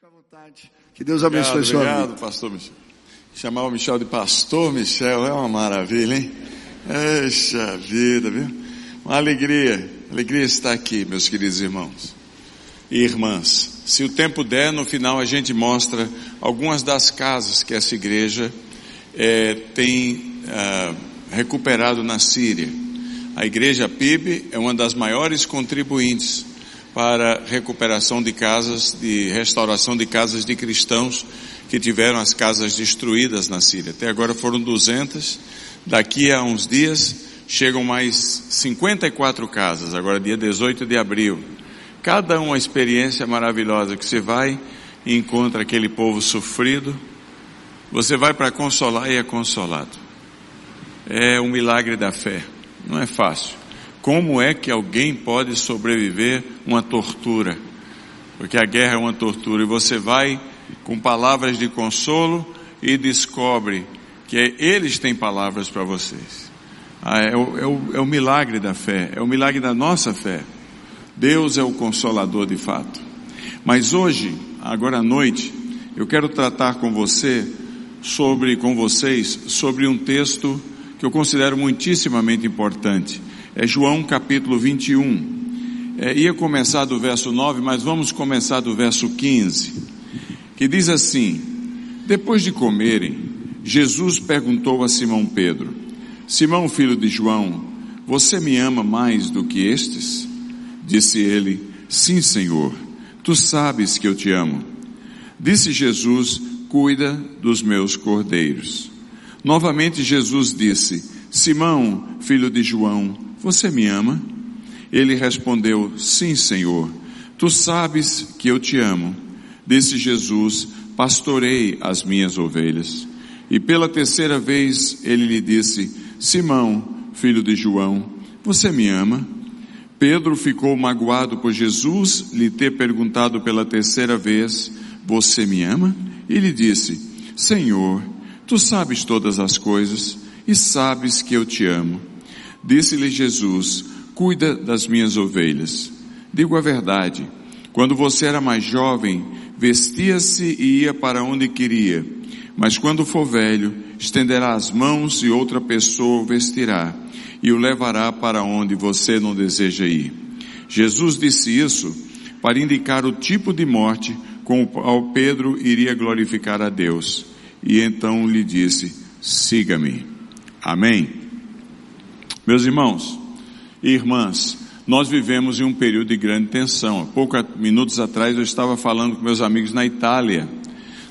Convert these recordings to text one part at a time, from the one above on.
Fica à vontade. Que Deus abençoe Obrigado, sua obrigado, vida. pastor Michel. Chamar o Michel de pastor Michel é uma maravilha, hein? Eixa vida, viu? Uma alegria, alegria estar aqui, meus queridos irmãos e irmãs. Se o tempo der, no final a gente mostra algumas das casas que essa igreja eh, tem ah, recuperado na Síria. A igreja PIB é uma das maiores contribuintes para recuperação de casas, de restauração de casas de cristãos que tiveram as casas destruídas na Síria. Até agora foram 200, daqui a uns dias chegam mais 54 casas, agora dia 18 de abril. Cada uma experiência maravilhosa que você vai e encontra aquele povo sofrido, você vai para consolar e é consolado. É um milagre da fé, não é fácil. Como é que alguém pode sobreviver uma tortura? Porque a guerra é uma tortura e você vai com palavras de consolo e descobre que é, eles têm palavras para vocês. Ah, é, o, é, o, é o milagre da fé, é o milagre da nossa fé. Deus é o consolador de fato. Mas hoje, agora à noite, eu quero tratar com você sobre, com vocês, sobre um texto que eu considero muitíssimamente importante. É João capítulo 21. É, ia começar do verso 9, mas vamos começar do verso 15, que diz assim: Depois de comerem, Jesus perguntou a Simão Pedro: Simão, filho de João, você me ama mais do que estes? Disse ele: Sim, Senhor, tu sabes que eu te amo. Disse Jesus: Cuida dos meus cordeiros. Novamente Jesus disse: Simão, filho de João, você me ama? Ele respondeu: Sim, Senhor, tu sabes que eu te amo. Disse Jesus: Pastorei as minhas ovelhas. E pela terceira vez ele lhe disse: Simão, filho de João, você me ama? Pedro ficou magoado por Jesus lhe ter perguntado pela terceira vez: Você me ama? E lhe disse: Senhor, tu sabes todas as coisas e sabes que eu te amo. Disse-lhe Jesus: Cuida das minhas ovelhas. Digo a verdade: quando você era mais jovem, vestia-se e ia para onde queria. Mas quando for velho, estenderá as mãos e outra pessoa o vestirá e o levará para onde você não deseja ir. Jesus disse isso para indicar o tipo de morte com o qual Pedro iria glorificar a Deus. E então lhe disse: siga-me. Amém. Meus irmãos e irmãs, nós vivemos em um período de grande tensão. Há poucos minutos atrás eu estava falando com meus amigos na Itália.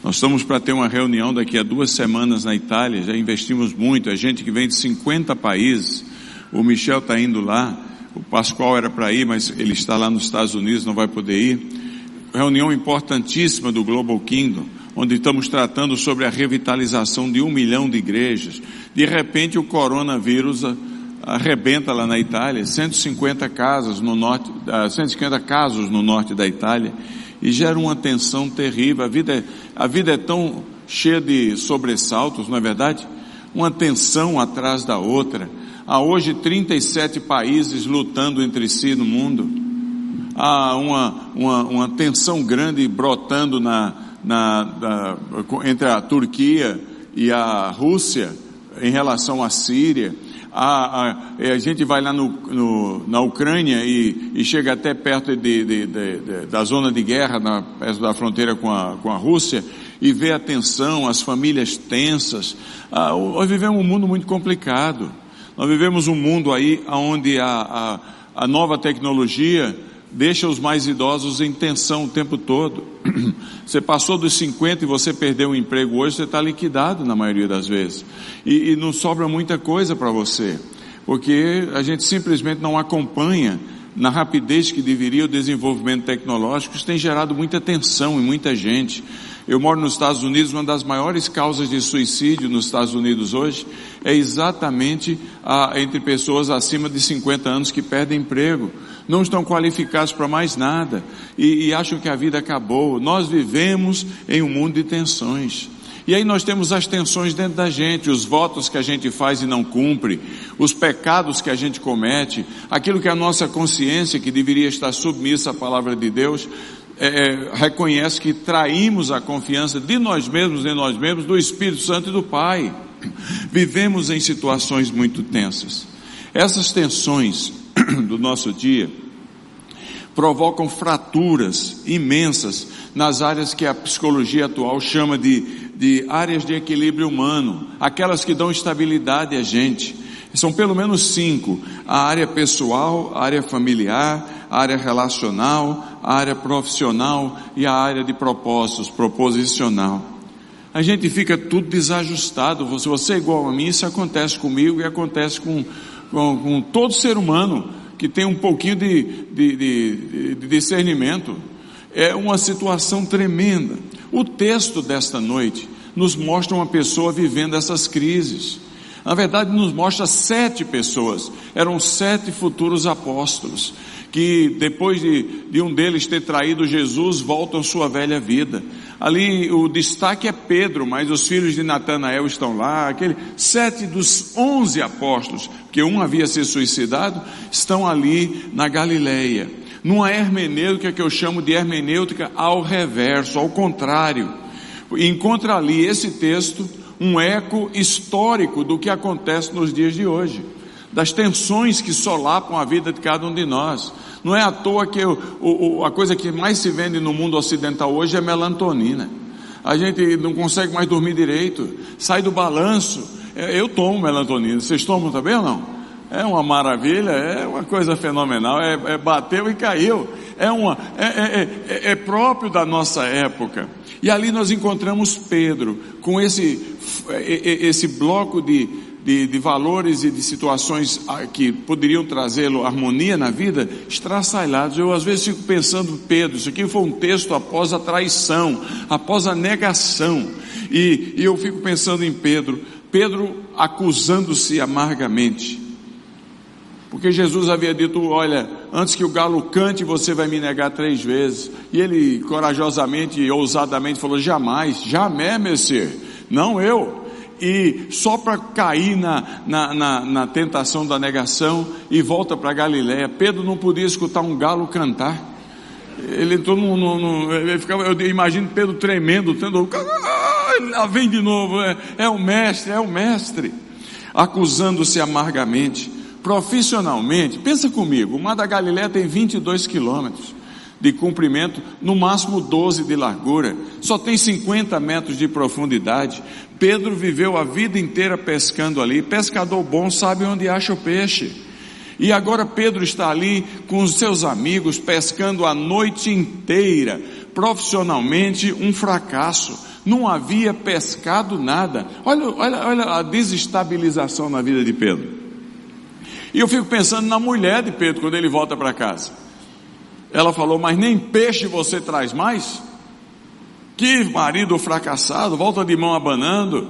Nós estamos para ter uma reunião daqui a duas semanas na Itália, já investimos muito, a gente que vem de 50 países, o Michel está indo lá, o Pascoal era para ir, mas ele está lá nos Estados Unidos, não vai poder ir. Reunião importantíssima do Global Kingdom, onde estamos tratando sobre a revitalização de um milhão de igrejas. De repente o coronavírus arrebenta lá na Itália, 150 casas no norte, 150 casos no norte da Itália, e gera uma tensão terrível. A vida é, a vida é tão cheia de sobressaltos, não é verdade? Uma tensão atrás da outra. Há hoje 37 países lutando entre si no mundo. Há uma, uma, uma tensão grande brotando na, na, na, entre a Turquia e a Rússia em relação à Síria. A, a, a, gente vai lá no, no, na Ucrânia e, e, chega até perto de, de, de, da zona de guerra, na, perto da fronteira com a, com a Rússia, e vê a tensão, as famílias tensas. Ah, nós vivemos um mundo muito complicado. Nós vivemos um mundo aí onde a, a, a nova tecnologia deixa os mais idosos em tensão o tempo todo. Você passou dos 50 e você perdeu o emprego hoje, você está liquidado na maioria das vezes. E, e não sobra muita coisa para você, porque a gente simplesmente não acompanha na rapidez que deveria o desenvolvimento tecnológico, isso tem gerado muita tensão em muita gente. Eu moro nos Estados Unidos, uma das maiores causas de suicídio nos Estados Unidos hoje é exatamente a, entre pessoas acima de 50 anos que perdem emprego, não estão qualificados para mais nada e, e acham que a vida acabou. Nós vivemos em um mundo de tensões. E aí nós temos as tensões dentro da gente, os votos que a gente faz e não cumpre, os pecados que a gente comete, aquilo que a nossa consciência, que deveria estar submissa à palavra de Deus, é, reconhece que traímos a confiança de nós mesmos em nós mesmos, do Espírito Santo e do Pai. Vivemos em situações muito tensas. Essas tensões do nosso dia provocam fraturas imensas nas áreas que a psicologia atual chama de, de áreas de equilíbrio humano, aquelas que dão estabilidade a gente. São pelo menos cinco: a área pessoal, a área familiar, a área relacional, a área profissional e a área de propósitos, proposicional. A gente fica tudo desajustado. Se você é igual a mim, isso acontece comigo e acontece com, com, com todo ser humano que tem um pouquinho de, de, de, de discernimento. É uma situação tremenda. O texto desta noite nos mostra uma pessoa vivendo essas crises. Na verdade, nos mostra sete pessoas. Eram sete futuros apóstolos que depois de, de um deles ter traído Jesus, voltam à sua velha vida. Ali o destaque é Pedro, mas os filhos de Natanael estão lá, aquele sete dos onze apóstolos, que um havia se suicidado, estão ali na Galileia. Numa hermenêutica que eu chamo de hermenêutica ao reverso, ao contrário. Encontra ali esse texto um eco histórico do que acontece nos dias de hoje das tensões que solapam a vida de cada um de nós. Não é à toa que o, o, a coisa que mais se vende no mundo ocidental hoje é melatonina. A gente não consegue mais dormir direito, sai do balanço. É, eu tomo melatonina, vocês tomam também ou não? É uma maravilha, é uma coisa fenomenal, é, é bateu e caiu. É, uma, é, é, é, é próprio da nossa época. E ali nós encontramos Pedro com esse, esse bloco de, de, de valores e de situações ah, que poderiam trazê-lo harmonia na vida, estraçalhados. Eu às vezes fico pensando, Pedro, isso aqui foi um texto após a traição, após a negação. E, e eu fico pensando em Pedro, Pedro acusando-se amargamente. Porque Jesus havia dito: Olha, antes que o galo cante, você vai me negar três vezes. E ele corajosamente e ousadamente falou: Jamais, jamais, Messias, não eu e só para cair na, na, na, na, tentação da negação e volta para Galiléia. Pedro não podia escutar um galo cantar. Ele entrou no, ele ficava, eu imagino Pedro tremendo, tendo, ah, vem de novo, é, é o mestre, é o mestre, acusando-se amargamente, profissionalmente. Pensa comigo, o mar da Galiléia tem 22 quilômetros de comprimento, no máximo 12 de largura, só tem 50 metros de profundidade. Pedro viveu a vida inteira pescando ali. Pescador bom sabe onde acha o peixe. E agora Pedro está ali com os seus amigos pescando a noite inteira. Profissionalmente, um fracasso. Não havia pescado nada. Olha, olha, olha a desestabilização na vida de Pedro. E eu fico pensando na mulher de Pedro quando ele volta para casa. Ela falou: Mas nem peixe você traz mais? Que marido fracassado, volta de mão abanando.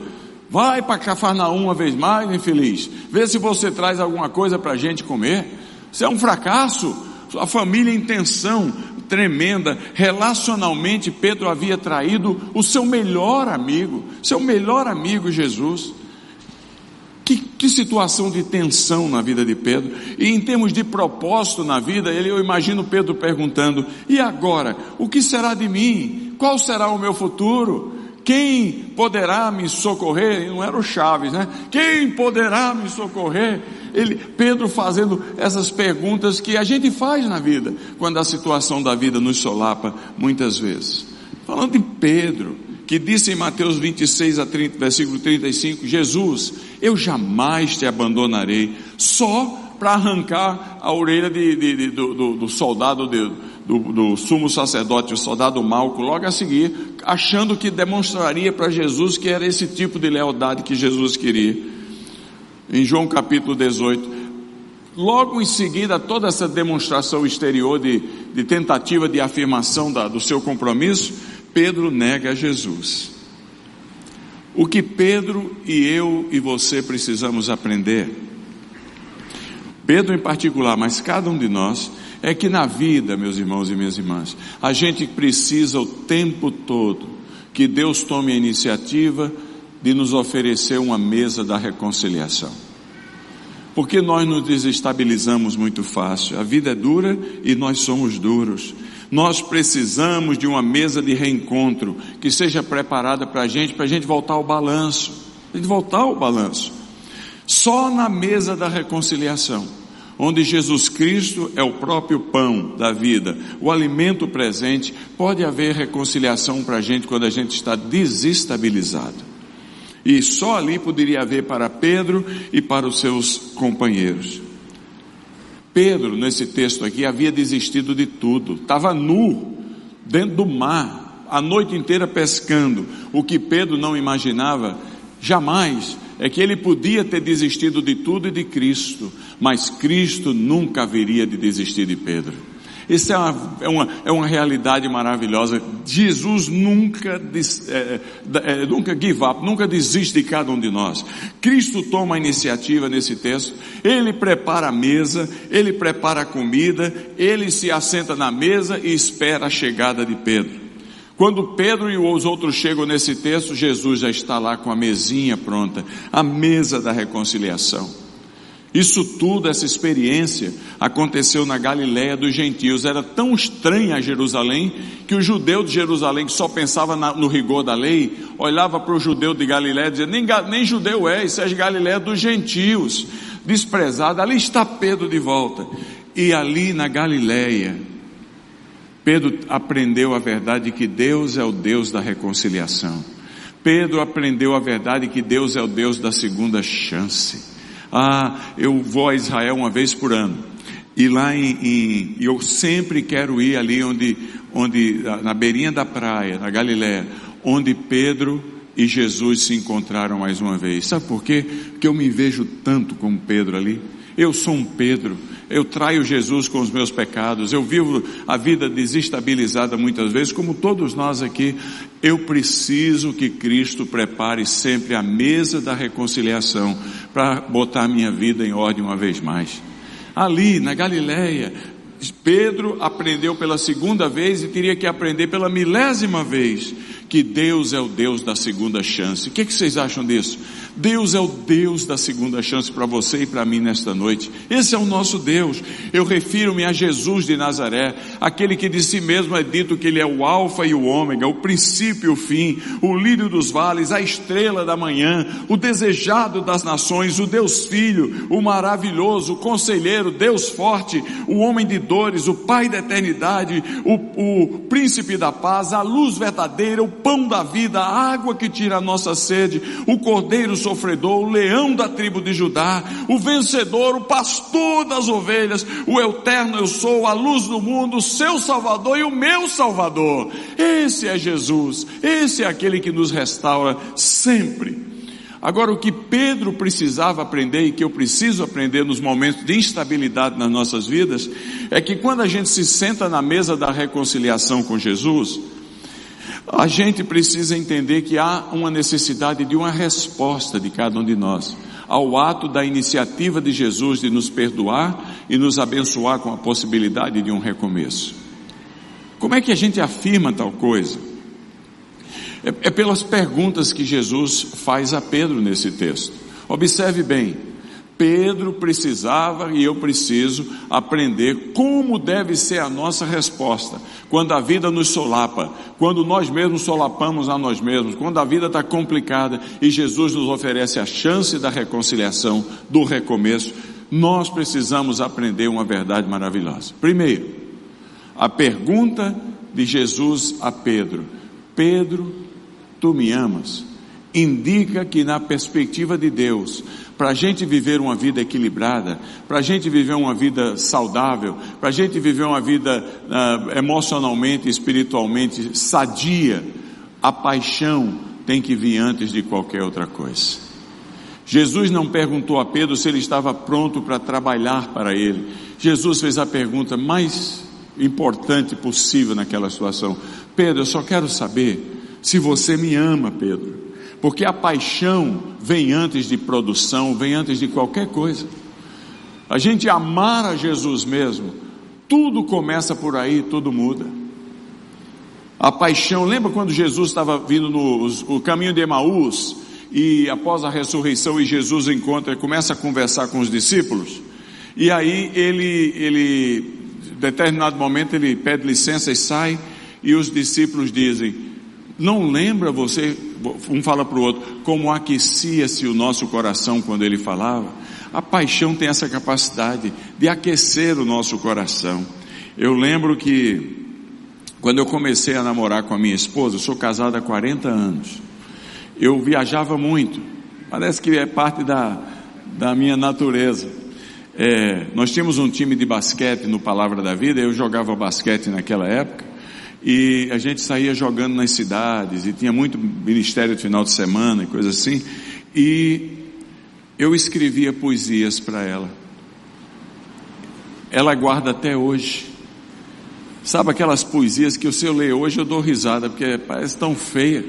Vai para Cafarnaum uma vez mais, infeliz. Vê se você traz alguma coisa para a gente comer. Isso é um fracasso. A família em tensão tremenda. Relacionalmente, Pedro havia traído o seu melhor amigo, seu melhor amigo Jesus. Que, que, situação de tensão na vida de Pedro. E em termos de propósito na vida, ele, eu imagino Pedro perguntando: e agora? O que será de mim? Qual será o meu futuro? Quem poderá me socorrer? Não era o Chaves, né? Quem poderá me socorrer? Ele, Pedro fazendo essas perguntas que a gente faz na vida, quando a situação da vida nos solapa muitas vezes. Falando de Pedro, que disse em Mateus 26 a 30, versículo 35, Jesus, eu jamais te abandonarei, só para arrancar a orelha de, de, de, do, do, soldado, do, do, sumo sacerdote, o soldado Malco, logo a seguir, achando que demonstraria para Jesus que era esse tipo de lealdade que Jesus queria. Em João capítulo 18, logo em seguida, toda essa demonstração exterior de, tentativa de afirmação da, do seu compromisso, Pedro nega Jesus. O que Pedro e eu e você precisamos aprender, Pedro em particular, mas cada um de nós, é que na vida, meus irmãos e minhas irmãs, a gente precisa o tempo todo que Deus tome a iniciativa de nos oferecer uma mesa da reconciliação. Porque nós nos desestabilizamos muito fácil. A vida é dura e nós somos duros. Nós precisamos de uma mesa de reencontro que seja preparada para a gente, para a gente voltar ao balanço. A gente voltar ao balanço. Só na mesa da reconciliação, onde Jesus Cristo é o próprio pão da vida, o alimento presente, pode haver reconciliação para a gente quando a gente está desestabilizado. E só ali poderia haver para Pedro e para os seus companheiros. Pedro, nesse texto aqui, havia desistido de tudo, estava nu, dentro do mar, a noite inteira pescando. O que Pedro não imaginava, jamais, é que ele podia ter desistido de tudo e de Cristo, mas Cristo nunca haveria de desistir de Pedro. Isso é uma, é uma, é uma realidade maravilhosa. Jesus nunca, é, é, nunca give up, nunca desiste de cada um de nós. Cristo toma a iniciativa nesse texto, Ele prepara a mesa, Ele prepara a comida, Ele se assenta na mesa e espera a chegada de Pedro. Quando Pedro e os outros chegam nesse texto, Jesus já está lá com a mesinha pronta, a mesa da reconciliação. Isso tudo, essa experiência, aconteceu na Galiléia dos gentios. Era tão estranha a Jerusalém que o judeu de Jerusalém, que só pensava na, no rigor da lei, olhava para o judeu de Galiléia e dizia: nem, nem judeu é, isso é Galiléia dos gentios. Desprezado, ali está Pedro de volta. E ali na Galiléia, Pedro aprendeu a verdade que Deus é o Deus da reconciliação. Pedro aprendeu a verdade que Deus é o Deus da segunda chance. Ah, eu vou a Israel uma vez por ano. E lá em, em eu sempre quero ir ali onde, onde, na beirinha da praia, na Galiléia, onde Pedro e Jesus se encontraram mais uma vez. Sabe por quê? Porque eu me vejo tanto como Pedro ali. Eu sou um Pedro, eu traio Jesus com os meus pecados, eu vivo a vida desestabilizada muitas vezes, como todos nós aqui. Eu preciso que Cristo prepare sempre a mesa da reconciliação para botar minha vida em ordem uma vez mais. Ali, na Galileia, Pedro aprendeu pela segunda vez e teria que aprender pela milésima vez que Deus é o Deus da segunda chance. O que, é que vocês acham disso? Deus é o Deus da segunda chance para você e para mim nesta noite. Esse é o nosso Deus. Eu refiro-me a Jesus de Nazaré, aquele que de si mesmo é dito que ele é o alfa e o ômega, o princípio e o fim, o lírio dos vales, a estrela da manhã, o desejado das nações, o Deus Filho, o maravilhoso, o conselheiro, Deus forte, o homem de dores, o Pai da eternidade, o, o príncipe da paz, a luz verdadeira, o pão da vida, a água que tira a nossa sede, o cordeiro sofredor, o leão da tribo de Judá, o vencedor, o pastor das ovelhas, o eterno eu sou, a luz do mundo, o seu salvador e o meu salvador. Esse é Jesus, esse é aquele que nos restaura sempre. Agora, o que Pedro precisava aprender e que eu preciso aprender nos momentos de instabilidade nas nossas vidas, é que quando a gente se senta na mesa da reconciliação com Jesus, a gente precisa entender que há uma necessidade de uma resposta de cada um de nós ao ato da iniciativa de Jesus de nos perdoar e nos abençoar com a possibilidade de um recomeço. Como é que a gente afirma tal coisa? É, é pelas perguntas que Jesus faz a Pedro nesse texto. Observe bem, Pedro precisava e eu preciso aprender como deve ser a nossa resposta quando a vida nos solapa, quando nós mesmos solapamos a nós mesmos, quando a vida está complicada e Jesus nos oferece a chance da reconciliação, do recomeço. Nós precisamos aprender uma verdade maravilhosa. Primeiro, a pergunta de Jesus a Pedro: Pedro, tu me amas? Indica que, na perspectiva de Deus, para a gente viver uma vida equilibrada, para a gente viver uma vida saudável, para a gente viver uma vida uh, emocionalmente, espiritualmente sadia, a paixão tem que vir antes de qualquer outra coisa. Jesus não perguntou a Pedro se ele estava pronto para trabalhar para ele. Jesus fez a pergunta mais importante possível naquela situação: Pedro, eu só quero saber se você me ama, Pedro. Porque a paixão vem antes de produção, vem antes de qualquer coisa. A gente amar a Jesus mesmo, tudo começa por aí, tudo muda. A paixão, lembra quando Jesus estava vindo no o caminho de Emaús e após a ressurreição e Jesus encontra, começa a conversar com os discípulos e aí ele ele determinado momento ele pede licença e sai, e os discípulos dizem: Não lembra você, um fala para o outro, como aquecia-se o nosso coração quando ele falava? A paixão tem essa capacidade de aquecer o nosso coração. Eu lembro que quando eu comecei a namorar com a minha esposa, eu sou casado há 40 anos, eu viajava muito, parece que é parte da, da minha natureza. É, nós tínhamos um time de basquete no Palavra da Vida, eu jogava basquete naquela época, e a gente saía jogando nas cidades, e tinha muito ministério de final de semana e coisa assim, e eu escrevia poesias para ela. Ela guarda até hoje. Sabe aquelas poesias que se eu ler hoje eu dou risada, porque parece tão feia.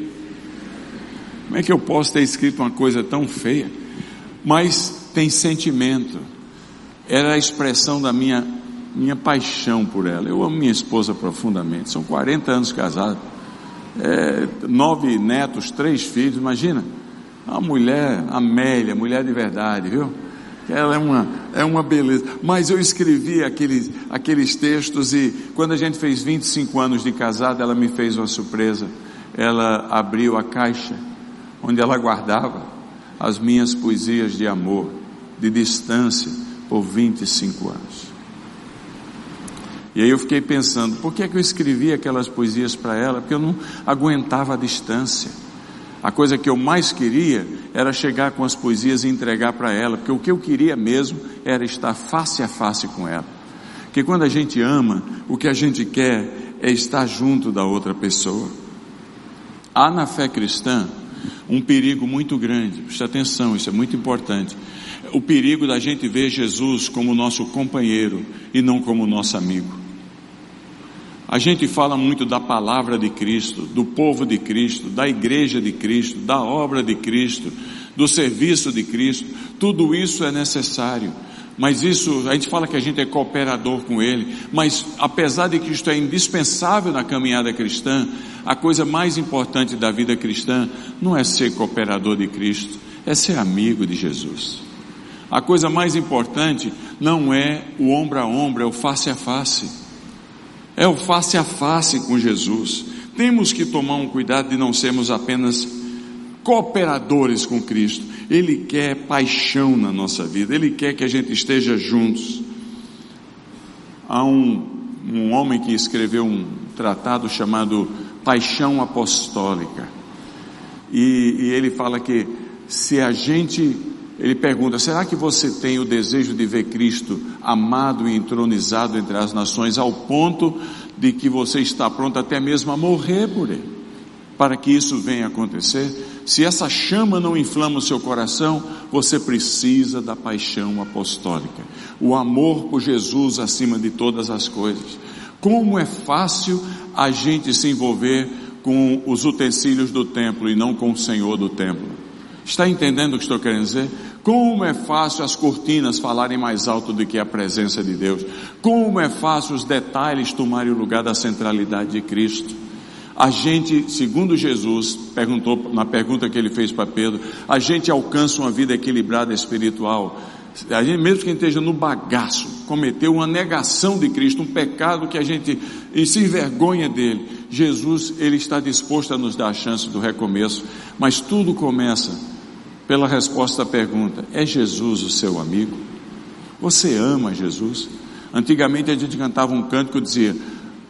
Como é que eu posso ter escrito uma coisa tão feia? Mas tem sentimento era a expressão da minha, minha paixão por ela. Eu amo minha esposa profundamente, são 40 anos casados, é, nove netos, três filhos, imagina. Uma mulher, Amélia, mulher de verdade, viu? Ela é uma, é uma beleza. Mas eu escrevi aqueles, aqueles textos e quando a gente fez 25 anos de casado, ela me fez uma surpresa. Ela abriu a caixa onde ela guardava as minhas poesias de amor, de distância, por 25 anos. E aí eu fiquei pensando, por que, é que eu escrevi aquelas poesias para ela? Porque eu não aguentava a distância. A coisa que eu mais queria era chegar com as poesias e entregar para ela, porque o que eu queria mesmo era estar face a face com ela. Porque quando a gente ama, o que a gente quer é estar junto da outra pessoa. Há na fé cristã um perigo muito grande, preste atenção, isso é muito importante o perigo da gente ver Jesus como nosso companheiro e não como nosso amigo. A gente fala muito da palavra de Cristo, do povo de Cristo, da igreja de Cristo, da obra de Cristo, do serviço de Cristo. Tudo isso é necessário. Mas isso, a gente fala que a gente é cooperador com Ele, mas apesar de que isto é indispensável na caminhada cristã, a coisa mais importante da vida cristã não é ser cooperador de Cristo, é ser amigo de Jesus. A coisa mais importante não é o ombro a ombro, é o face a face. É o face a face com Jesus. Temos que tomar um cuidado de não sermos apenas cooperadores com Cristo. Ele quer paixão na nossa vida, Ele quer que a gente esteja juntos. Há um, um homem que escreveu um tratado chamado Paixão Apostólica. E, e ele fala que se a gente ele pergunta: será que você tem o desejo de ver Cristo amado e entronizado entre as nações ao ponto de que você está pronto até mesmo a morrer por Ele? Para que isso venha acontecer, se essa chama não inflama o seu coração, você precisa da paixão apostólica, o amor por Jesus acima de todas as coisas. Como é fácil a gente se envolver com os utensílios do templo e não com o Senhor do templo. Está entendendo o que estou querendo dizer? Como é fácil as cortinas falarem mais alto do que a presença de Deus. Como é fácil os detalhes tomarem o lugar da centralidade de Cristo. A gente, segundo Jesus, perguntou na pergunta que ele fez para Pedro, a gente alcança uma vida equilibrada espiritual. A gente, mesmo que esteja no bagaço, cometeu uma negação de Cristo, um pecado que a gente se envergonha dele. Jesus, ele está disposto a nos dar a chance do recomeço, mas tudo começa pela resposta à pergunta: é Jesus o seu amigo? Você ama Jesus? Antigamente a gente cantava um canto que dizia: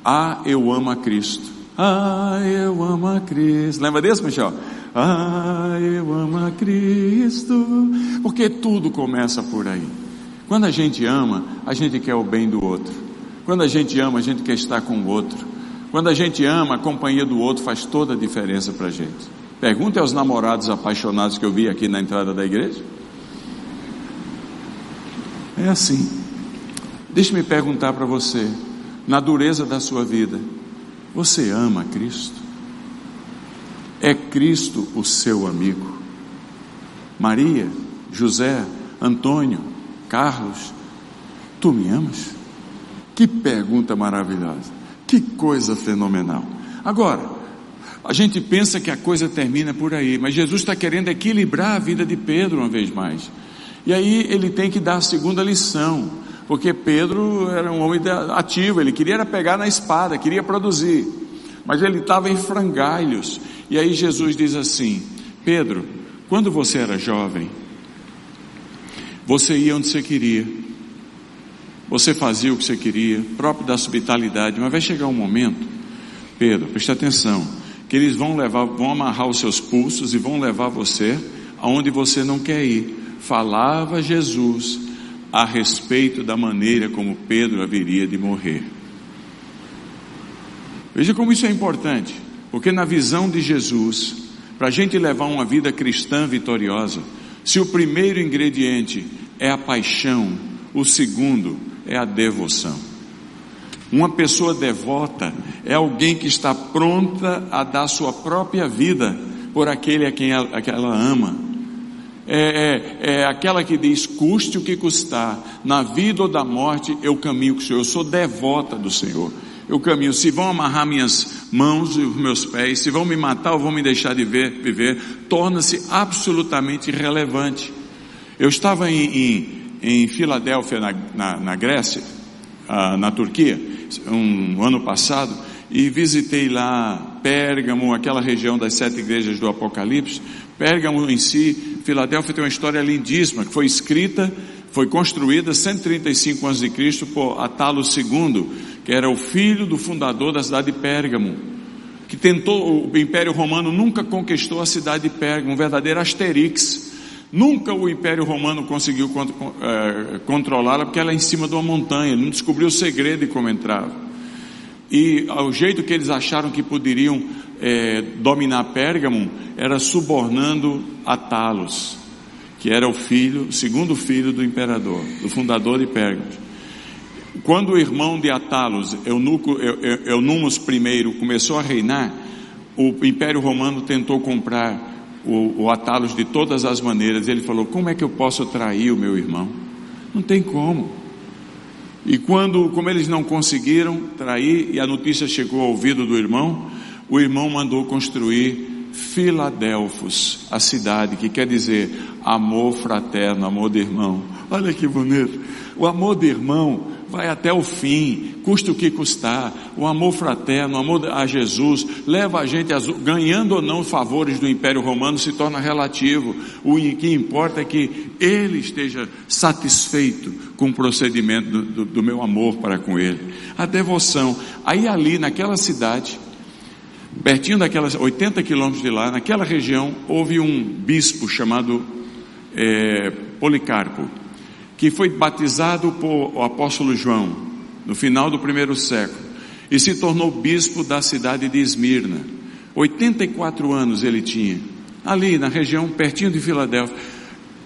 Ah, eu amo a Cristo. Ah, eu amo a Cristo. Lembra desse, Michel? Ah, eu amo a Cristo. Porque tudo começa por aí. Quando a gente ama, a gente quer o bem do outro. Quando a gente ama, a gente quer estar com o outro. Quando a gente ama, a companhia do outro faz toda a diferença para a gente. Pergunte aos namorados apaixonados que eu vi aqui na entrada da igreja. É assim. Deixe-me perguntar para você, na dureza da sua vida, você ama Cristo? É Cristo o seu amigo? Maria, José, Antônio, Carlos, tu me amas? Que pergunta maravilhosa, que coisa fenomenal. Agora, a gente pensa que a coisa termina por aí, mas Jesus está querendo equilibrar a vida de Pedro uma vez mais. E aí ele tem que dar a segunda lição. porque Pedro era um homem ativo, ele queria pegar na espada, queria produzir, mas ele estava em frangalhos. E aí Jesus diz assim: Pedro, quando você era jovem, você ia onde você queria, você fazia o que você queria, próprio da hospitalidade, mas vai chegar um momento, Pedro, preste atenção, que eles vão levar, vão amarrar os seus pulsos e vão levar você aonde você não quer ir. Falava Jesus a respeito da maneira como Pedro haveria de morrer. Veja como isso é importante, porque na visão de Jesus, para a gente levar uma vida cristã vitoriosa, se o primeiro ingrediente é a paixão, o segundo é a devoção. Uma pessoa devota é alguém que está pronta a dar sua própria vida por aquele a quem ela, a quem ela ama é, é, é aquela que diz: custe o que custar, na vida ou da morte, eu caminho com o Senhor. Eu sou devota do Senhor. Eu caminho. Se vão amarrar minhas mãos e os meus pés, se vão me matar ou vão me deixar de ver, viver, torna-se absolutamente irrelevante. Eu estava em, em, em Filadélfia, na, na, na Grécia, na Turquia, um ano passado, e visitei lá Pérgamo, aquela região das sete igrejas do Apocalipse. Pérgamo em si, Filadélfia tem uma história lindíssima, que foi escrita, foi construída 135 a.C. por Atalo II, que era o filho do fundador da cidade de Pérgamo, que tentou, o Império Romano nunca conquistou a cidade de Pérgamo, um verdadeiro Asterix. Nunca o Império Romano conseguiu é, controlá-la, porque ela é em cima de uma montanha, não descobriu o segredo de como entrava. E o jeito que eles acharam que poderiam é, dominar Pérgamo era subornando Atalos, que era o filho, segundo filho do imperador, do fundador de Pérgamo. Quando o irmão de Atalos, Eunuco, Eunumos I, começou a reinar, o Império Romano tentou comprar o, o Atalos de todas as maneiras. Ele falou: Como é que eu posso trair o meu irmão? Não tem como. E quando, como eles não conseguiram trair, e a notícia chegou ao ouvido do irmão, o irmão mandou construir Filadelfos, a cidade, que quer dizer amor fraterno, amor de irmão. Olha que bonito. O amor de irmão vai até o fim, custa o que custar. O amor fraterno, o amor a Jesus, leva a gente, a, ganhando ou não favores do Império Romano, se torna relativo. O que importa é que ele esteja satisfeito com o procedimento do, do, do meu amor para com ele. A devoção. Aí ali, naquela cidade, pertinho daquelas 80 quilômetros de lá, naquela região, houve um bispo chamado é, Policarpo, que foi batizado por o apóstolo João, no final do primeiro século, e se tornou bispo da cidade de Esmirna. 84 anos ele tinha, ali na região pertinho de Filadélfia.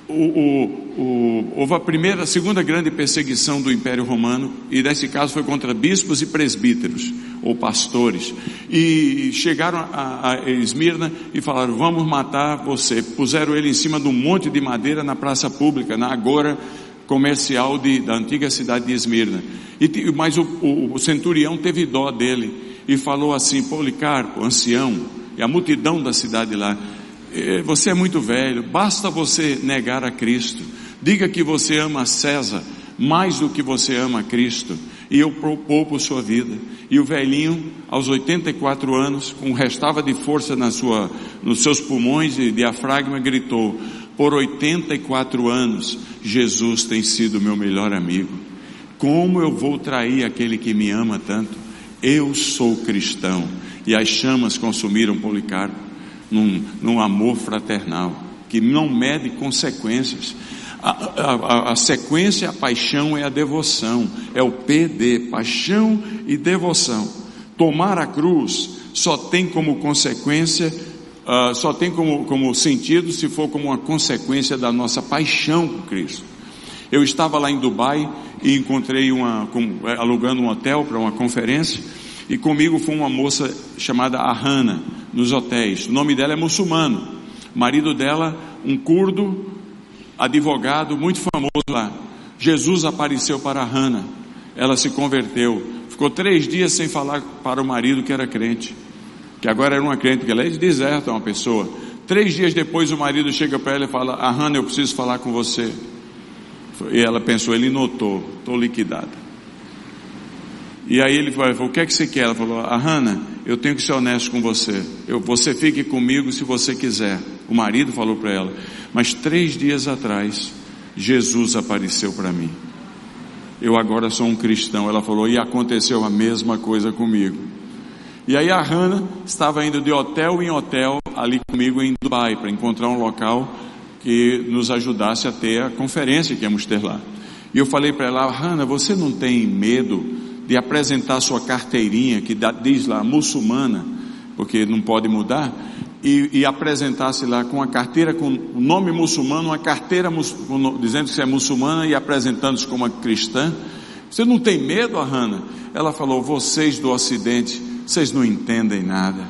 O, o, o, houve a primeira, a segunda grande perseguição do Império Romano, e nesse caso foi contra bispos e presbíteros, ou pastores, e chegaram a, a Esmirna e falaram, vamos matar você, puseram ele em cima de um monte de madeira na praça pública, na agora comercial de, da antiga cidade de Esmirna, e, mas o, o centurião teve dó dele, e falou assim, Policarpo, ancião, e a multidão da cidade lá, é, você é muito velho, basta você negar a Cristo. Diga que você ama César mais do que você ama Cristo, e eu poupo sua vida. E o velhinho, aos 84 anos, com restava de força na sua, nos seus pulmões e diafragma, gritou: Por 84 anos, Jesus tem sido meu melhor amigo. Como eu vou trair aquele que me ama tanto? Eu sou cristão. E as chamas consumiram Policarpo num, num amor fraternal, que não mede consequências. A, a, a, sequência, a paixão é a devoção, é o PD, paixão e devoção. Tomar a cruz só tem como consequência, uh, só tem como, como sentido se for como uma consequência da nossa paixão por Cristo. Eu estava lá em Dubai e encontrei uma, com, alugando um hotel para uma conferência, e comigo foi uma moça chamada Ahana, nos hotéis. O nome dela é muçulmano. Marido dela, um curdo, advogado muito famoso lá. Jesus apareceu para Hannah. Ela se converteu. Ficou três dias sem falar para o marido que era crente. Que agora era uma crente, porque ela é de deserto, é uma pessoa. Três dias depois o marido chega para ela e fala, ah, Hannah, eu preciso falar com você. E ela pensou, ele notou, estou liquidada. E aí ele falou, o que é que você quer? Ela falou, a Hannah, eu tenho que ser honesto com você. Eu, você fique comigo se você quiser. O marido falou para ela. Mas três dias atrás, Jesus apareceu para mim. Eu agora sou um cristão. Ela falou, e aconteceu a mesma coisa comigo. E aí a Hannah estava indo de hotel em hotel ali comigo em Dubai para encontrar um local que nos ajudasse a ter a conferência que íamos ter lá. E eu falei para ela, Hannah, você não tem medo de apresentar sua carteirinha, que diz lá muçulmana, porque não pode mudar, e, e apresentasse lá com a carteira com o nome muçulmano, uma carteira dizendo que você é muçulmana e apresentando-se como cristã. Você não tem medo, Hannah? Ela falou: vocês do Ocidente, vocês não entendem nada.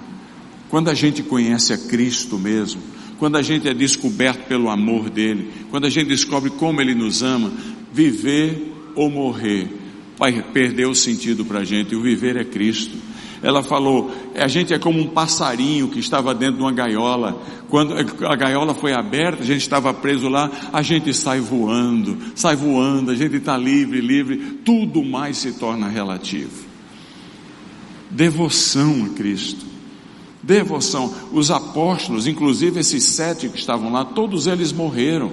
Quando a gente conhece a Cristo mesmo, quando a gente é descoberto pelo amor dele, quando a gente descobre como ele nos ama, viver ou morrer vai perder o sentido para a gente. O viver é Cristo. Ela falou: a gente é como um passarinho que estava dentro de uma gaiola. Quando a gaiola foi aberta, a gente estava preso lá, a gente sai voando, sai voando, a gente está livre, livre. Tudo mais se torna relativo. Devoção a Cristo. Devoção. Os apóstolos, inclusive esses sete que estavam lá, todos eles morreram,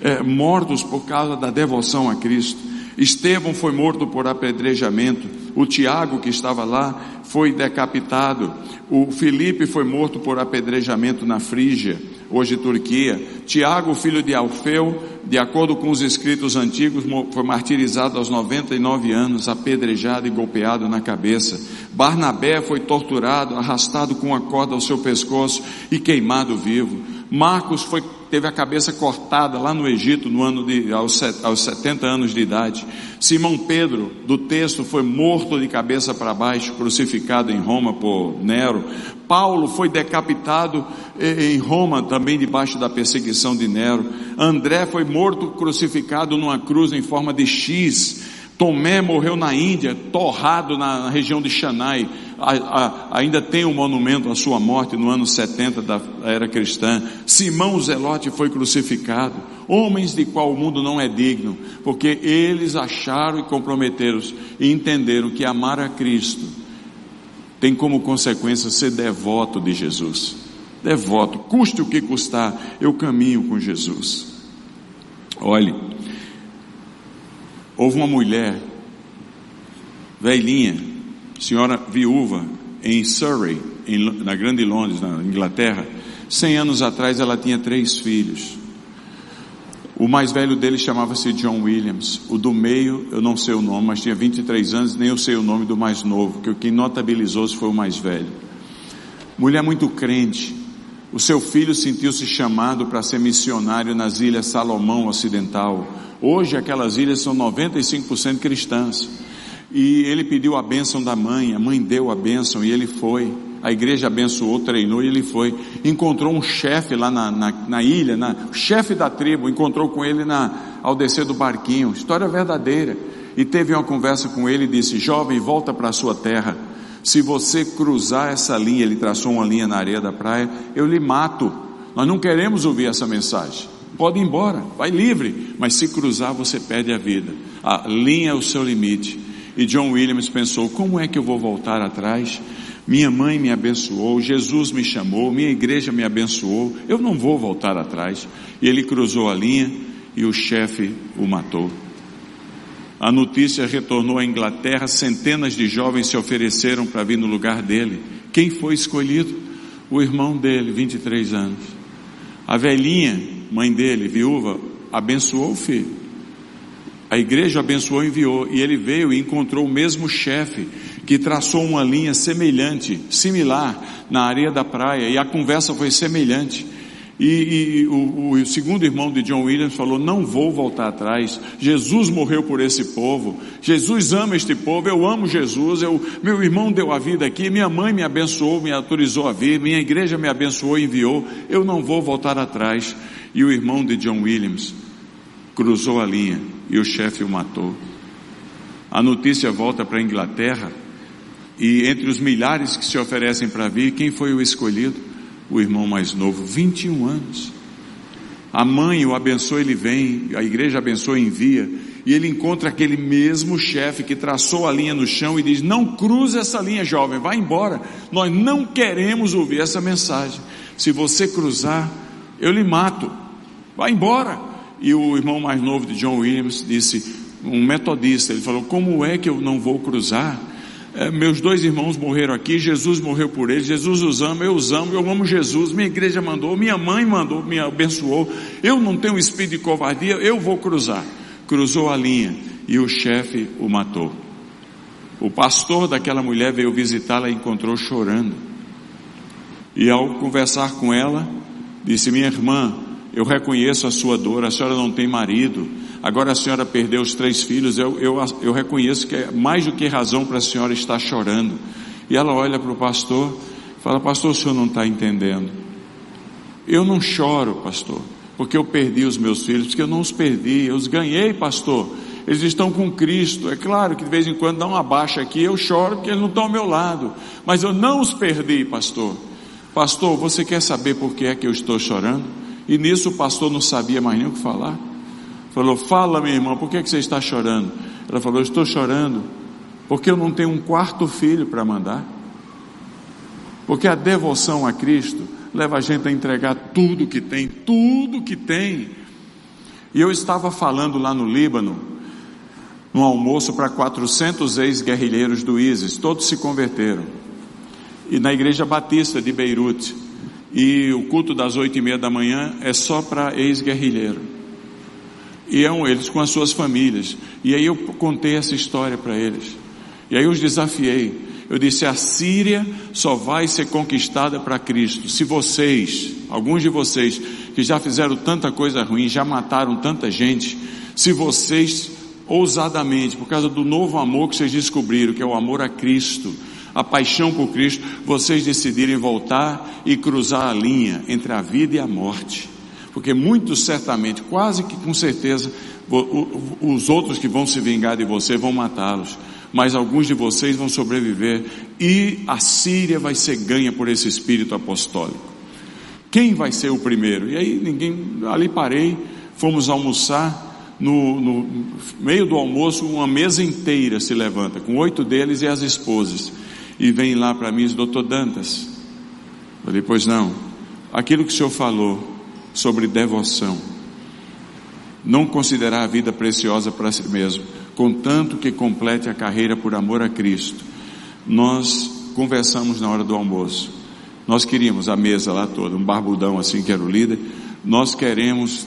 é, mortos por causa da devoção a Cristo. Estevão foi morto por apedrejamento. O Tiago, que estava lá, foi decapitado. O Felipe foi morto por apedrejamento na Frígia, hoje Turquia. Tiago, filho de Alfeu, de acordo com os escritos antigos, foi martirizado aos 99 anos, apedrejado e golpeado na cabeça. Barnabé foi torturado, arrastado com uma corda ao seu pescoço e queimado vivo. Marcos foi teve a cabeça cortada lá no Egito no ano de, aos, aos 70 anos de idade. Simão Pedro, do texto, foi morto de cabeça para baixo, crucificado em Roma por Nero. Paulo foi decapitado em Roma, também debaixo da perseguição de Nero. André foi morto, crucificado numa cruz em forma de X. Tomé morreu na Índia, torrado na, região de Xanai ainda tem um monumento à sua morte no ano 70 da era cristã. Simão Zelote foi crucificado. Homens de qual o mundo não é digno, porque eles acharam e comprometeram-se e entenderam que amar a Cristo tem como consequência ser devoto de Jesus. Devoto, custe o que custar, eu caminho com Jesus. Olhe, houve uma mulher, velhinha, senhora viúva em Surrey, em, na Grande Londres, na Inglaterra. Cem anos atrás ela tinha três filhos. O mais velho deles chamava-se John Williams. O do meio, eu não sei o nome, mas tinha 23 anos, nem eu sei o nome do mais novo, que quem notabilizou-se foi o mais velho. Mulher muito crente. O seu filho sentiu-se chamado para ser missionário nas ilhas Salomão Ocidental. Hoje aquelas ilhas são 95% cristãs. E ele pediu a bênção da mãe, a mãe deu a bênção e ele foi. A igreja abençoou, treinou e ele foi. Encontrou um chefe lá na, na, na ilha, na, o chefe da tribo, encontrou com ele na, ao descer do barquinho. História verdadeira. E teve uma conversa com ele e disse: Jovem, volta para a sua terra. Se você cruzar essa linha, ele traçou uma linha na areia da praia, eu lhe mato. Nós não queremos ouvir essa mensagem. Pode ir embora, vai livre, mas se cruzar você perde a vida. A linha é o seu limite. E John Williams pensou: como é que eu vou voltar atrás? Minha mãe me abençoou, Jesus me chamou, minha igreja me abençoou, eu não vou voltar atrás. E ele cruzou a linha e o chefe o matou. A notícia retornou à Inglaterra, centenas de jovens se ofereceram para vir no lugar dele. Quem foi escolhido? O irmão dele, 23 anos. A velhinha, mãe dele, viúva, abençoou o filho. A igreja abençoou e enviou, e ele veio e encontrou o mesmo chefe que traçou uma linha semelhante, similar, na areia da praia, e a conversa foi semelhante. E, e o, o, segundo irmão de John Williams falou: Não vou voltar atrás. Jesus morreu por esse povo. Jesus ama este povo. Eu amo Jesus. Eu, meu irmão deu a vida aqui. Minha mãe me abençoou, me autorizou a vir. Minha igreja me abençoou e enviou. Eu não vou voltar atrás. E o irmão de John Williams cruzou a linha e o chefe o matou. A notícia volta para a Inglaterra e entre os milhares que se oferecem para vir, quem foi o escolhido? O irmão mais novo, 21 anos. A mãe o abençoa, ele vem, a igreja abençoa e envia. E ele encontra aquele mesmo chefe que traçou a linha no chão e diz: Não cruze essa linha, jovem, vá embora. Nós não queremos ouvir essa mensagem. Se você cruzar, eu lhe mato. Vá embora. E o irmão mais novo de John Williams disse: Um metodista, ele falou: Como é que eu não vou cruzar? É, meus dois irmãos morreram aqui, Jesus morreu por eles, Jesus os ama, eu os amo, eu amo Jesus, minha igreja mandou, minha mãe mandou, me abençoou, eu não tenho espírito de covardia, eu vou cruzar. Cruzou a linha e o chefe o matou. O pastor daquela mulher veio visitá-la e encontrou chorando. E ao conversar com ela, disse: Minha irmã, eu reconheço a sua dor, a senhora não tem marido, agora a senhora perdeu os três filhos, eu, eu, eu reconheço que é mais do que razão para a senhora estar chorando. E ela olha para o pastor, fala, pastor, o senhor não está entendendo. Eu não choro, pastor, porque eu perdi os meus filhos, porque eu não os perdi, eu os ganhei, pastor. Eles estão com Cristo. É claro que de vez em quando dá uma baixa aqui, eu choro porque eles não estão ao meu lado. Mas eu não os perdi, pastor. Pastor, você quer saber por que é que eu estou chorando? E nisso o pastor não sabia mais nem o que falar. Falou: Fala, minha irmã, por que, é que você está chorando? Ela falou: Estou chorando porque eu não tenho um quarto filho para mandar. Porque a devoção a Cristo leva a gente a entregar tudo que tem, tudo que tem. E eu estava falando lá no Líbano, num almoço para 400 ex-guerrilheiros do ISIS, todos se converteram. E na igreja batista de Beirute. E o culto das oito e meia da manhã é só para ex-guerrilheiro e eram eles com as suas famílias. E aí eu contei essa história para eles. E aí eu os desafiei. Eu disse: a Síria só vai ser conquistada para Cristo se vocês, alguns de vocês, que já fizeram tanta coisa ruim, já mataram tanta gente, se vocês ousadamente, por causa do novo amor que vocês descobriram, que é o amor a Cristo, a paixão por Cristo, vocês decidirem voltar e cruzar a linha entre a vida e a morte porque muito certamente, quase que com certeza, os outros que vão se vingar de você vão matá-los, mas alguns de vocês vão sobreviver e a Síria vai ser ganha por esse espírito apostólico. Quem vai ser o primeiro? E aí ninguém, ali parei, fomos almoçar. No, no meio do almoço, uma mesa inteira se levanta, com oito deles e as esposas. E vem lá para mim, doutor Dantas. Eu falei, pois não, aquilo que o senhor falou, sobre devoção. Não considerar a vida preciosa para si mesmo, contanto que complete a carreira por amor a Cristo. Nós conversamos na hora do almoço. Nós queríamos a mesa lá toda, um barbudão assim que era o líder. Nós queremos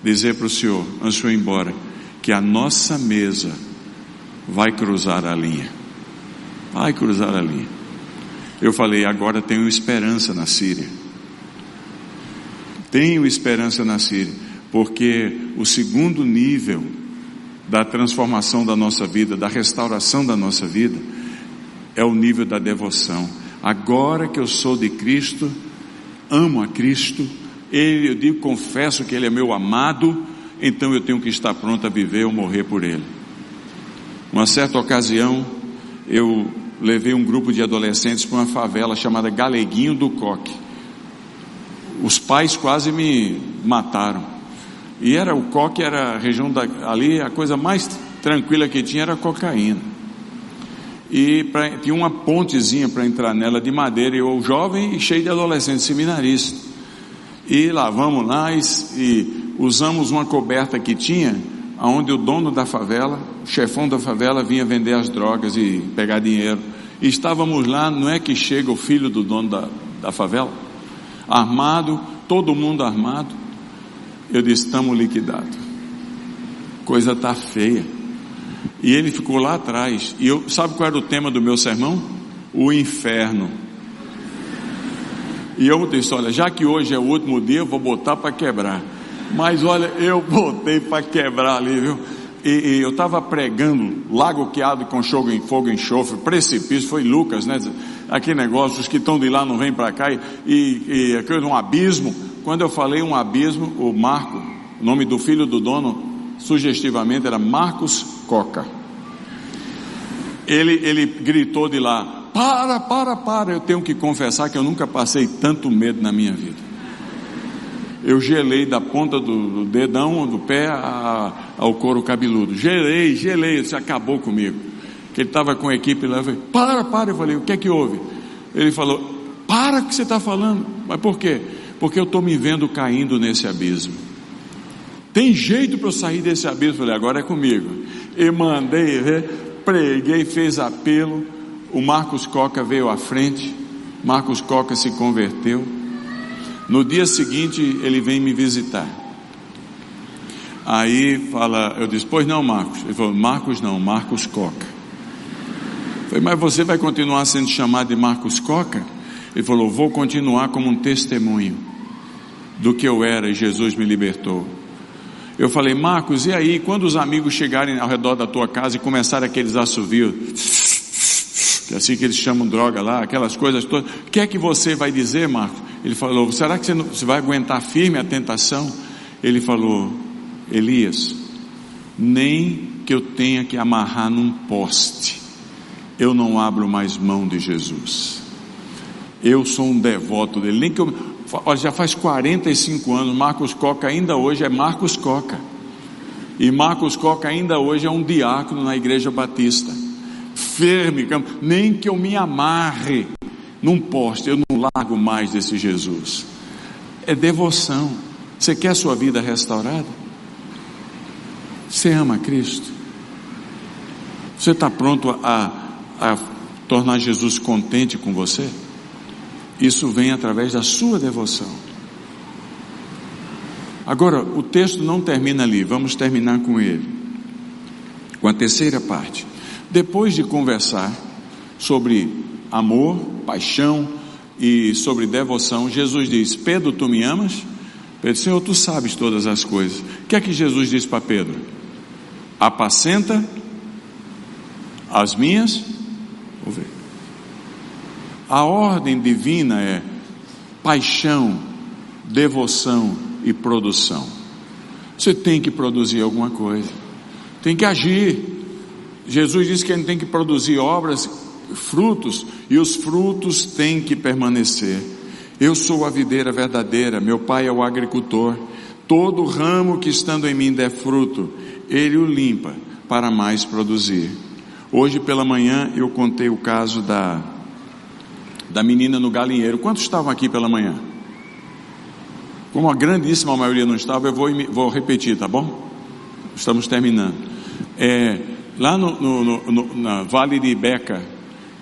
dizer para o Senhor, antes de ir embora, que a nossa mesa vai cruzar a linha. Vai cruzar a linha. Eu falei, agora tenho esperança na Síria. Tenho esperança na Síria, porque o segundo nível da transformação da nossa vida, da restauração da nossa vida, é o nível da devoção. Agora que eu sou de Cristo, amo a Cristo, ele, eu digo, confesso que Ele é meu amado, então eu tenho que estar pronto a viver ou morrer por Ele. Uma certa ocasião, eu levei um grupo de adolescentes para uma favela chamada Galeguinho do Coque. Os pais quase me mataram. E era o coque, era a região da, ali, a coisa mais tranquila que tinha era a cocaína. E pra, tinha uma pontezinha para entrar nela de madeira, eu jovem e cheio de adolescentes seminaristas. E lá vamos lá e, e usamos uma coberta que tinha, onde o dono da favela, o chefão da favela vinha vender as drogas e pegar dinheiro. E estávamos lá, não é que chega o filho do dono da, da favela? armado, todo mundo armado. Eu disse: estamos liquidados. Coisa está feia. E ele ficou lá atrás. E eu, sabe qual era o tema do meu sermão? O inferno. E eu disse: olha, já que hoje é o último dia, eu vou botar para quebrar. Mas olha, eu botei para quebrar ali, viu? E, e eu estava pregando lago queado com fogo em fogo enxofre, precipício, foi Lucas, né? Aquele negócio, os que estão de lá não vêm para cá, e, e, aquele um abismo. Quando eu falei um abismo, o Marco, nome do filho do dono, sugestivamente era Marcos Coca. Ele, ele gritou de lá: Para, para, para. Eu tenho que confessar que eu nunca passei tanto medo na minha vida. Eu gelei da ponta do, do dedão, do pé a, ao couro cabeludo. Gelei, gelei, isso acabou comigo. Que ele estava com a equipe lá, eu falei, para, para, eu falei, o que é que houve? Ele falou, para o que você está falando. Mas por quê? Porque eu estou me vendo caindo nesse abismo. Tem jeito para eu sair desse abismo? Eu falei, agora é comigo. E mandei ver, preguei, fez apelo. O Marcos Coca veio à frente. Marcos Coca se converteu. No dia seguinte ele vem me visitar. Aí fala, eu disse, pois não, Marcos. Ele falou, Marcos não, Marcos Coca. Eu falei, mas você vai continuar sendo chamado de Marcos Coca? Ele falou, vou continuar como um testemunho do que eu era e Jesus me libertou. Eu falei, Marcos, e aí, quando os amigos chegarem ao redor da tua casa e começarem aqueles assovios, é assim que eles chamam droga lá, aquelas coisas todas, o que é que você vai dizer, Marcos? Ele falou, será que você, não, você vai aguentar firme a tentação? Ele falou, Elias, nem que eu tenha que amarrar num poste, eu não abro mais mão de Jesus. Eu sou um devoto dele, nem que eu, olha, já faz 45 anos, Marcos Coca ainda hoje é Marcos Coca. E Marcos Coca ainda hoje é um diácono na igreja batista. Firme, nem que eu me amarre num poste, eu não largo mais desse Jesus. É devoção. Você quer a sua vida restaurada? Você ama Cristo? Você está pronto a, a tornar Jesus contente com você? Isso vem através da sua devoção. Agora, o texto não termina ali, vamos terminar com ele. Com a terceira parte. Depois de conversar sobre amor, paixão e sobre devoção, Jesus diz: Pedro, tu me amas? Pedro, Senhor, tu sabes todas as coisas. O que é que Jesus diz para Pedro? Apacenta as minhas ovelhas. A ordem divina é paixão, devoção e produção. Você tem que produzir alguma coisa, tem que agir. Jesus disse que a gente tem que produzir obras frutos, e os frutos têm que permanecer. Eu sou a videira verdadeira, meu pai é o agricultor. Todo ramo que estando em mim der fruto, ele o limpa para mais produzir. Hoje pela manhã eu contei o caso da da menina no galinheiro. Quantos estavam aqui pela manhã? Como a grandíssima maioria não estava, eu vou, vou repetir, tá bom? Estamos terminando. É, lá no, no, no, na Vale de Beca,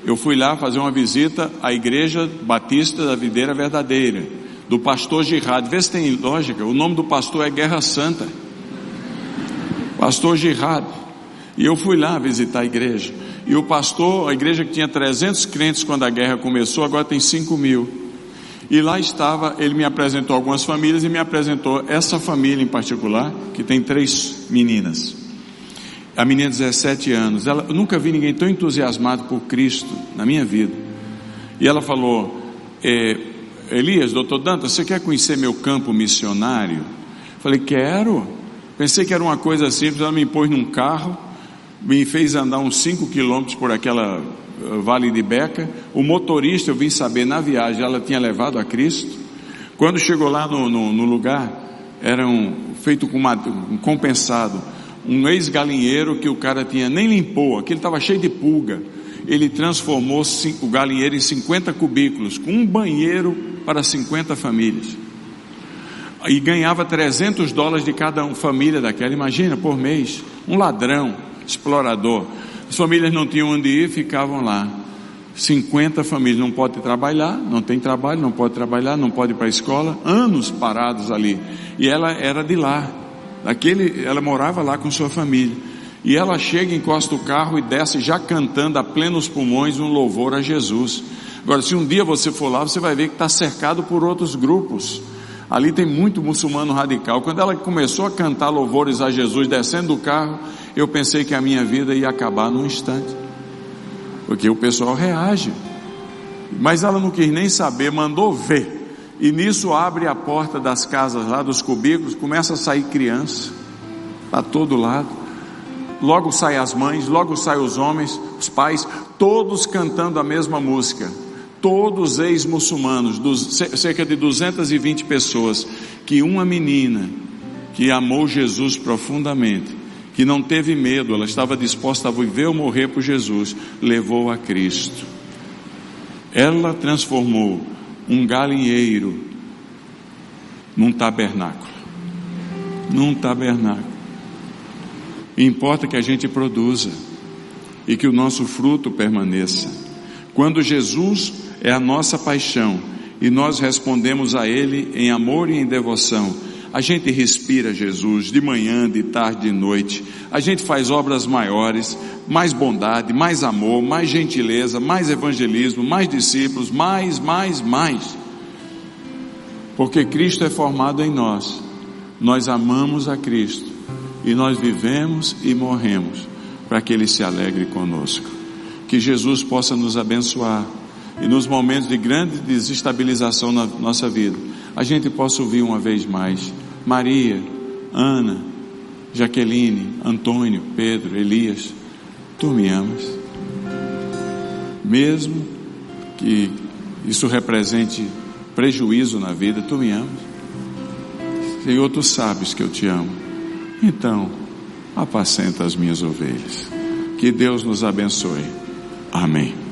eu fui lá fazer uma visita à Igreja Batista da Videira Verdadeira, do pastor Girard. Vê se tem lógica, o nome do pastor é Guerra Santa. Pastor Girard. E eu fui lá visitar a igreja. E o pastor, a igreja que tinha 300 crentes quando a guerra começou, agora tem 5 mil. E lá estava, ele me apresentou algumas famílias e me apresentou essa família em particular, que tem três meninas a menina de 17 anos, ela, eu nunca vi ninguém tão entusiasmado por Cristo na minha vida. E ela falou: é, Elias, doutor Dantas, você quer conhecer meu campo missionário? Falei: Quero. Pensei que era uma coisa simples. Ela me pôs num carro, me fez andar uns 5 quilômetros por aquela eh, Vale de Beca. O motorista, eu vim saber na viagem, ela tinha levado a Cristo. Quando chegou lá no, no, no lugar, era feito com uma, um compensado um ex-galinheiro que o cara tinha nem limpou, aquele estava cheio de pulga. Ele transformou o galinheiro em 50 cubículos, com um banheiro para 50 famílias. E ganhava 300 dólares de cada família daquela, imagina, por mês. Um ladrão, explorador. As famílias não tinham onde ir, ficavam lá. 50 famílias não pode trabalhar, não tem trabalho, não pode trabalhar, não pode ir para a escola, anos parados ali. E ela era de lá. Aquele, ela morava lá com sua família. E ela chega, encosta o carro e desce já cantando a plenos pulmões um louvor a Jesus. Agora, se um dia você for lá, você vai ver que está cercado por outros grupos. Ali tem muito muçulmano radical. Quando ela começou a cantar louvores a Jesus descendo do carro, eu pensei que a minha vida ia acabar num instante. Porque o pessoal reage. Mas ela não quis nem saber, mandou ver. E nisso abre a porta das casas lá, dos cubículos, começa a sair criança, para todo lado. Logo saem as mães, logo saem os homens, os pais, todos cantando a mesma música. todos ex-muçulmanos, cerca de 220 pessoas, que uma menina que amou Jesus profundamente, que não teve medo, ela estava disposta a viver ou morrer por Jesus, levou a Cristo. Ela transformou um galinheiro num tabernáculo. Num tabernáculo. Importa que a gente produza e que o nosso fruto permaneça. Quando Jesus é a nossa paixão e nós respondemos a Ele em amor e em devoção, a gente respira Jesus de manhã, de tarde, de noite. A gente faz obras maiores, mais bondade, mais amor, mais gentileza, mais evangelismo, mais discípulos, mais, mais, mais. Porque Cristo é formado em nós. Nós amamos a Cristo e nós vivemos e morremos para que Ele se alegre conosco. Que Jesus possa nos abençoar e nos momentos de grande desestabilização na nossa vida, a gente possa ouvir uma vez mais Maria, Ana, Jaqueline, Antônio, Pedro, Elias, tu me amas. Mesmo que isso represente prejuízo na vida, tu me amas. Senhor, tu sabes que eu te amo. Então, apacenta as minhas ovelhas. Que Deus nos abençoe. Amém.